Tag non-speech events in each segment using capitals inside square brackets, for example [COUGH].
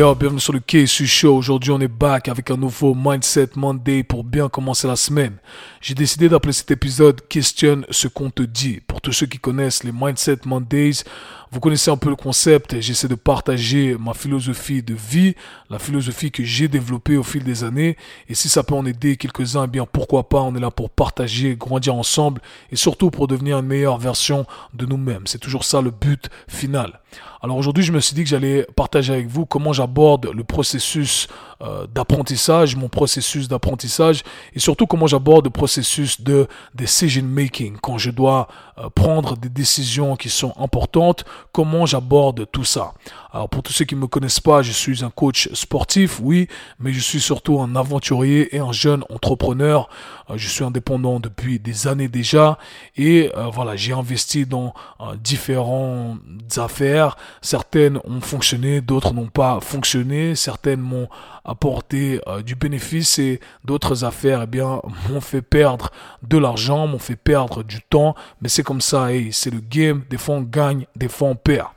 yo, bienvenue sur le KSU Show. Aujourd'hui, on est back avec un nouveau Mindset Monday pour bien commencer la semaine. J'ai décidé d'appeler cet épisode Questionne ce qu'on te dit. Pour tous ceux qui connaissent les Mindset Mondays, vous connaissez un peu le concept. J'essaie de partager ma philosophie de vie, la philosophie que j'ai développée au fil des années. Et si ça peut en aider quelques-uns, eh bien pourquoi pas. On est là pour partager, grandir ensemble et surtout pour devenir une meilleure version de nous-mêmes. C'est toujours ça le but final. Alors aujourd'hui, je me suis dit que j'allais partager avec vous comment j'aborde le processus euh, d'apprentissage, mon processus d'apprentissage et surtout comment j'aborde le processus de decision making quand je dois euh, prendre des décisions qui sont importantes, comment j'aborde tout ça. Alors pour tous ceux qui ne me connaissent pas, je suis un coach sportif, oui, mais je suis surtout un aventurier et un jeune entrepreneur. Euh, je suis indépendant depuis des années déjà et euh, voilà, j'ai investi dans différentes affaires. Certaines ont fonctionné, d'autres n'ont pas fonctionné. Certaines m'ont apporté du bénéfice et d'autres affaires, eh bien, m'ont fait perdre de l'argent, m'ont fait perdre du temps. Mais c'est comme ça, et c'est le game, des fois on gagne, des fois perd.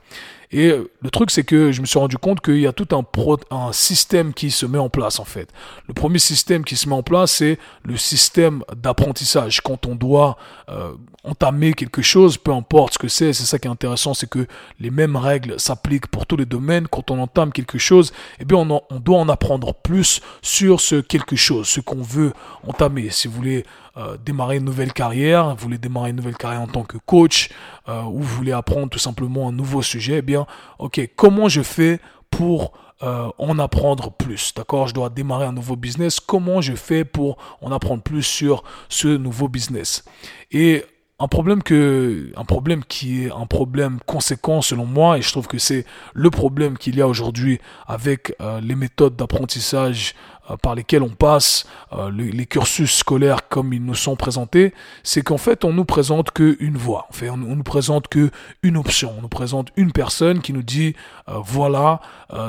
Et le truc, c'est que je me suis rendu compte qu'il y a tout un, un système qui se met en place, en fait. Le premier système qui se met en place, c'est le système d'apprentissage. Quand on doit euh, entamer quelque chose, peu importe ce que c'est, c'est ça qui est intéressant, c'est que les mêmes règles s'appliquent pour tous les domaines. Quand on entame quelque chose, eh bien, on, on doit en apprendre plus sur ce quelque chose, ce qu'on veut entamer. Si vous voulez euh, démarrer une nouvelle carrière, vous voulez démarrer une nouvelle carrière en tant que coach, euh, ou vous voulez apprendre tout simplement un nouveau sujet, eh bien, ok, comment je fais pour euh, en apprendre plus. D'accord? Je dois démarrer un nouveau business. Comment je fais pour en apprendre plus sur ce nouveau business? Et un problème qui est un problème conséquent selon moi et je trouve que c'est le problème qu'il y a aujourd'hui avec les méthodes d'apprentissage par lesquels on passe, euh, les, cursus scolaires comme ils nous sont présentés, c'est qu'en fait on nous présente qu'une voie, en fait on, nous présente que une option, on nous présente une personne qui nous dit euh, voilà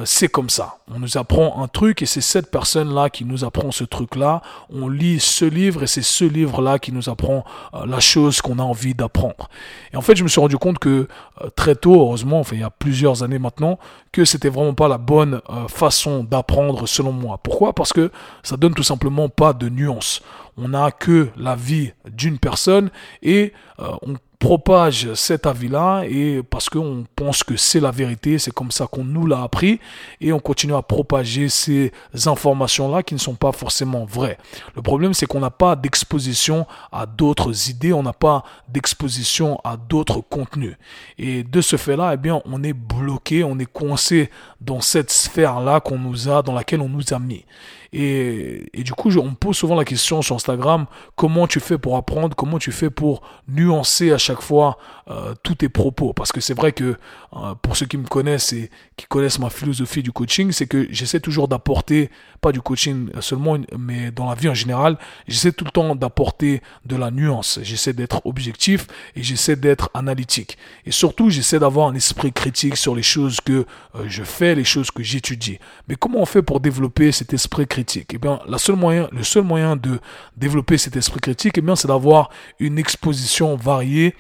c'est comme ça. On nous apprend un truc et c'est cette personne là qui nous apprend ce truc là. On lit ce livre et c'est ce livre là qui nous apprend la chose qu'on a envie d'apprendre. Et en fait je me suis rendu compte que très tôt, heureusement, enfin il y a plusieurs années maintenant, que c'était vraiment pas la bonne façon d'apprendre selon moi. Pourquoi? Que ça donne tout simplement pas de nuance. On n'a que la vie d'une personne et euh, on propage cet avis-là et parce qu'on pense que c'est la vérité, c'est comme ça qu'on nous l'a appris et on continue à propager ces informations-là qui ne sont pas forcément vraies. Le problème, c'est qu'on n'a pas d'exposition à d'autres idées, on n'a pas d'exposition à d'autres contenus. Et de ce fait-là, eh bien, on est bloqué, on est coincé dans cette sphère-là qu'on nous a, dans laquelle on nous a mis. Et, et du coup, on me pose souvent la question sur Instagram, comment tu fais pour apprendre, comment tu fais pour nuancer à chaque fois euh, tous tes propos. Parce que c'est vrai que euh, pour ceux qui me connaissent et qui connaissent ma philosophie du coaching, c'est que j'essaie toujours d'apporter, pas du coaching seulement, mais dans la vie en général, j'essaie tout le temps d'apporter de la nuance. J'essaie d'être objectif et j'essaie d'être analytique. Et surtout, j'essaie d'avoir un esprit critique sur les choses que euh, je fais, les choses que j'étudie. Mais comment on fait pour développer cet esprit critique? Eh bien, la seule moyen, le seul moyen de développer cet esprit critique, eh bien, c'est d'avoir une exposition variée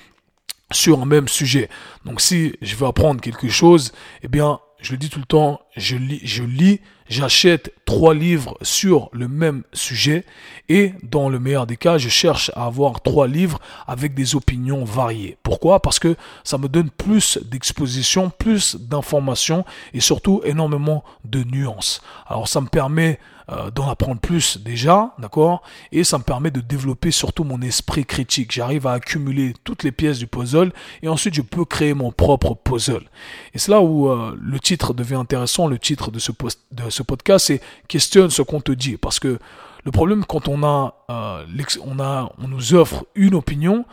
sur un même sujet. Donc, si je veux apprendre quelque chose, eh bien, je le dis tout le temps, je lis, je lis, j'achète trois livres sur le même sujet et dans le meilleur des cas, je cherche à avoir trois livres avec des opinions variées. Pourquoi? Parce que ça me donne plus d'exposition, plus d'informations et surtout énormément de nuances. Alors ça me permet euh, d'en apprendre plus déjà, d'accord? Et ça me permet de développer surtout mon esprit critique. J'arrive à accumuler toutes les pièces du puzzle et ensuite je peux créer mon propre puzzle. Et c'est là où euh, le titre devient intéressant. Le titre de ce, de ce podcast, c'est questionne ce qu'on te dit. Parce que le problème quand on a, euh, on a, on nous offre une opinion,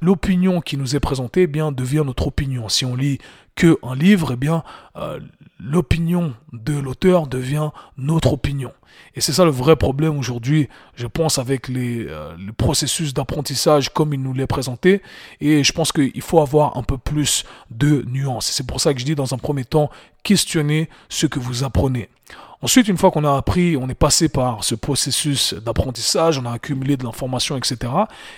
l'opinion qui nous est présentée eh bien devient notre opinion. Si on lit que un livre, eh bien euh, l'opinion de l'auteur devient notre opinion. Et c'est ça le vrai problème aujourd'hui, je pense, avec les, euh, le processus d'apprentissage comme il nous l'est présenté. Et je pense qu'il faut avoir un peu plus de nuances. C'est pour ça que je dis dans un premier temps, questionnez ce que vous apprenez. Ensuite, une fois qu'on a appris, on est passé par ce processus d'apprentissage, on a accumulé de l'information, etc.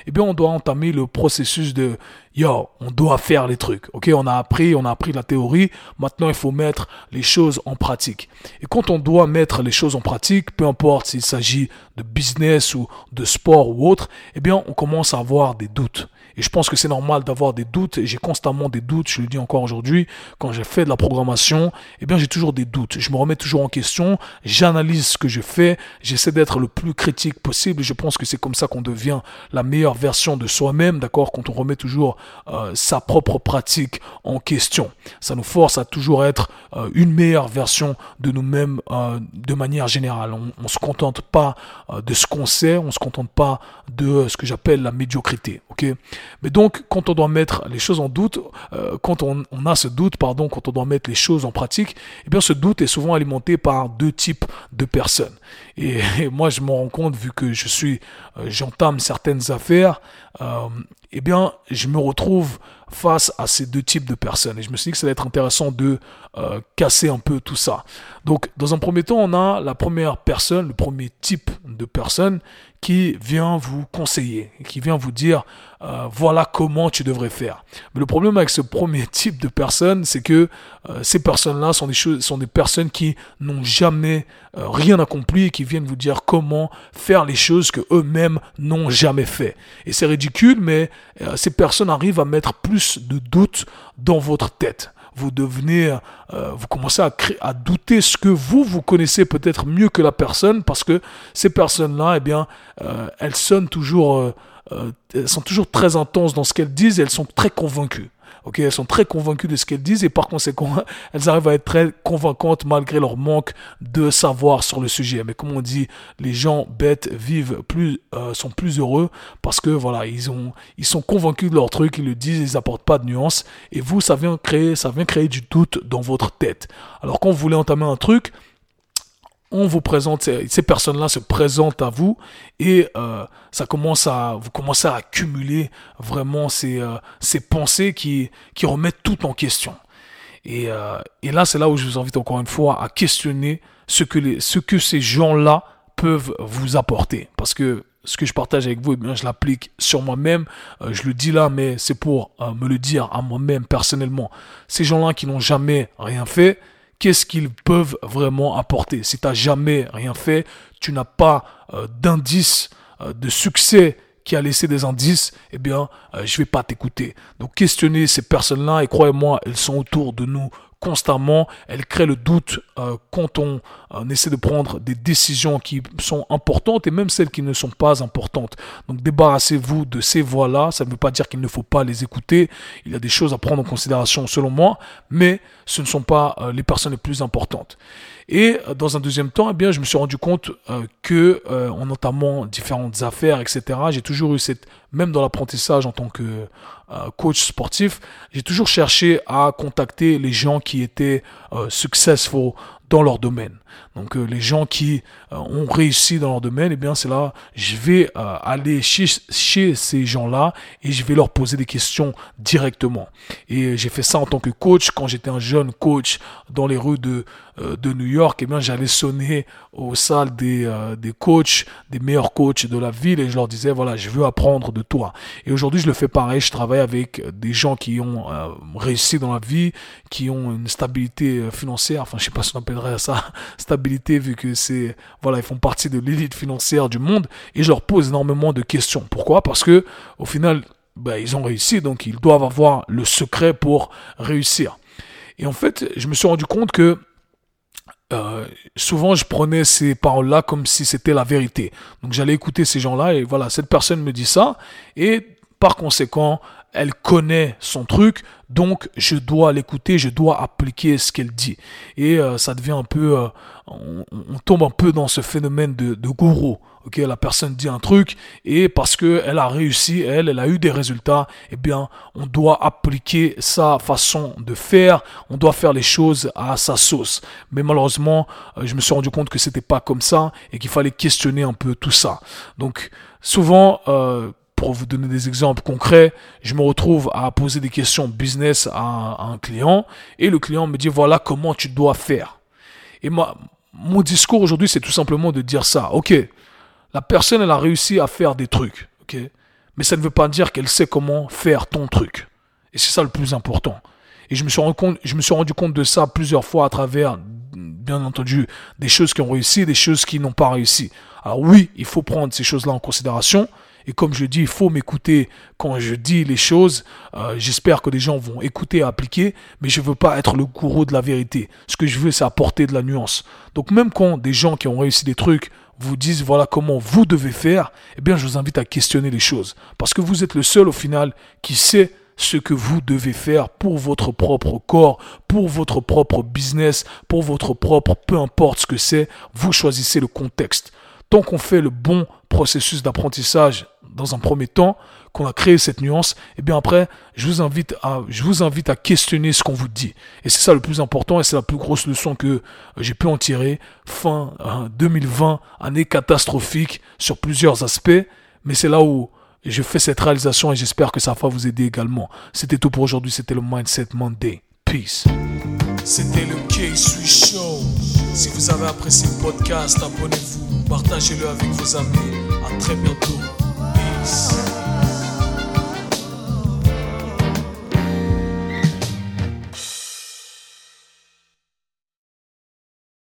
Eh bien, on doit entamer le processus de yo, on doit faire les trucs. Ok, on a appris, on a appris la théorie. Maintenant, il faut mettre les choses en pratique. Et quand on doit mettre les choses en pratique, peu importe s'il s'agit de business ou de sport ou autre, eh bien, on commence à avoir des doutes. Et je pense que c'est normal d'avoir des doutes. J'ai constamment des doutes. Je le dis encore aujourd'hui. Quand j'ai fait de la programmation, eh bien, j'ai toujours des doutes. Je me remets toujours en question. J'analyse ce que je fais. J'essaie d'être le plus critique possible. Je pense que c'est comme ça qu'on devient la meilleure version de soi-même. D'accord? Quand on remet toujours euh, sa propre pratique en question. Ça nous force à toujours être euh, une meilleure version de nous-mêmes euh, de manière générale. On, on se contente pas de ce qu'on sait. On se contente pas de ce que j'appelle la médiocrité. Ok? Mais donc, quand on doit mettre les choses en doute, quand on, a ce doute, pardon, quand on doit mettre les choses en pratique, eh bien, ce doute est souvent alimenté par deux types de personnes. [LAUGHS] Et, moi, je me rends compte, vu que je suis, euh, j'entame certaines affaires, euh, eh bien, je me retrouve face à ces deux types de personnes. Et je me suis dit que ça allait être intéressant de euh, casser un peu tout ça. Donc, dans un premier temps, on a la première personne, le premier type de personne qui vient vous conseiller, qui vient vous dire euh, voilà comment tu devrais faire. Mais le problème avec ce premier [LAUGHS] type de personne, c'est que euh, ces personnes-là sont des choses, sont des personnes qui n'ont jamais rien accompli et qui viennent vous dire comment faire les choses que eux-mêmes n'ont jamais fait. Et c'est ridicule, mais ces personnes arrivent à mettre plus de doutes dans votre tête vous devenez, euh, vous commencez à, douter ce que vous, vous connaissez peut-être mieux que la personne, parce que ces personnes-là, eh bien, euh, elles sonnent toujours, euh, elles sont toujours très intenses dans ce qu'elles disent, et elles sont très convaincues. Ok, elles sont très convaincues de ce qu'elles disent et par conséquent, [LAUGHS] elles arrivent à être très convaincantes malgré leur manque de savoir sur le sujet. Mais comme on dit, les gens bêtes vivent plus, euh, sont plus heureux parce que voilà, ils ont, ils sont convaincus de leur truc, ils le disent, ils apportent pas de nuances. Et vous, ça vient créer, ça vient créer du doute dans votre tête. Alors quand vous voulez entamer un truc, on vous présente, ces, personnes-là se présentent à vous et euh, ça commence à, vous commencez à accumuler vraiment ces, euh, ces pensées qui, qui remettent tout en question. Et, euh, et là, c'est là où je vous invite encore une fois à questionner ce que, les, ce que ces gens-là peuvent vous apporter. Parce que ce que je partage avec vous, eh bien, je l'applique sur moi-même. je le dis là, mais c'est pour me le dire à moi-même personnellement. Ces gens-là qui n'ont jamais rien fait, qu'est-ce qu'ils peuvent vraiment apporter. Si tu n'as jamais rien fait, tu n'as pas euh, d'indice euh, de succès qui a laissé des indices, eh bien, euh, je vais pas t'écouter. Donc, questionnez ces personnes-là et croyez-moi, elles sont autour de nous constamment, elle crée le doute euh, quand on, essaie de prendre des décisions qui sont importantes et même celles qui ne sont pas importantes. Donc débarrassez-vous de ces voix-là, ça ne veut pas dire qu'il ne faut pas les écouter, il y a des choses à prendre en considération selon moi, mais ce ne sont pas euh, les personnes les plus importantes. Et euh, dans un deuxième temps, eh bien, je me suis rendu compte que en entamant différentes affaires, etc., j'ai toujours eu cette, même dans l'apprentissage en tant que coach sportif, j'ai toujours cherché à contacter les gens qui étaient successful dans leur domaine. Donc euh, les gens qui euh, ont réussi dans leur domaine, eh bien c'est là, je vais euh, aller chez, chez ces gens-là et je vais leur poser des questions directement. Et j'ai fait ça en tant que coach quand j'étais un jeune coach dans les rues de, de New York. Eh bien j'allais sonner aux salles des, des coachs, des meilleurs coachs de la ville et je leur disais voilà je veux apprendre de toi. Et aujourd'hui je le fais pareil. Je travaille avec des gens qui ont réussi dans la vie, qui ont une stabilité financière. Enfin je sais pas si on appellerait ça [LAUGHS] stabilité vu que c'est voilà ils font partie de l'élite financière du monde et je leur pose énormément de questions. Pourquoi? Parce que au final ben, ils ont réussi donc ils doivent avoir le secret pour réussir. Et en fait je me suis rendu compte que euh, souvent je prenais ces paroles-là comme si c'était la vérité. Donc j'allais écouter ces gens-là et voilà, cette personne me dit ça et par conséquent, elle connaît son truc, donc je dois l'écouter, je dois appliquer ce qu'elle dit. Et euh, ça devient un peu, euh, on, tombe un peu dans ce phénomène de, de gourou. Ok, la personne dit un truc et parce que elle a réussi, elle, elle a eu des résultats, eh bien, on doit appliquer sa façon de faire, on doit faire les choses à sa sauce. Mais malheureusement, euh, je me suis rendu compte que c'était pas comme ça et qu'il fallait questionner un peu tout ça. Donc, souvent, pour vous donner des exemples concrets, je me retrouve à poser des questions business à un, client et le client me dit voilà comment tu dois faire. Et moi, mon discours aujourd'hui, c'est tout simplement de dire ça. Ok, la personne, elle a réussi à faire des trucs. Ok, mais ça ne veut pas dire qu'elle sait comment faire ton truc. Et c'est ça le plus important. Et je me, suis rendu compte, je me suis rendu compte de ça plusieurs fois à travers, bien entendu, des choses qui ont réussi, des choses qui n'ont pas réussi. Alors oui, il faut prendre ces choses-là en considération. Et comme je dis, il faut m'écouter quand je dis les choses. Euh, j'espère que les gens vont écouter et appliquer, mais je ne veux pas être le gourou de la vérité. Ce que je veux, c'est apporter de la nuance. Donc même quand des gens qui ont réussi des trucs vous disent voilà comment vous devez faire, eh bien je vous invite à questionner les choses. Parce que vous êtes le seul au final qui sait ce que vous devez faire pour votre propre corps, pour votre propre business, pour votre propre, peu importe ce que c'est, vous choisissez le contexte. Tant qu'on fait le bon processus d'apprentissage dans un premier temps, qu'on a créé cette nuance, et eh bien après, je vous invite à, je vous invite à questionner ce qu'on vous dit. Et c'est ça le plus important et c'est la plus grosse leçon que j'ai pu en tirer. Fin 2020, hein, année catastrophique sur plusieurs aspects, mais c'est là où je fais cette réalisation et j'espère que ça va vous aider également. C'était tout pour aujourd'hui, c'était le Mindset Monday. Peace. C'était le K-Sui Show. Si vous avez apprécié le podcast, abonnez-vous, partagez-le avec vos amis. À très bientôt. us.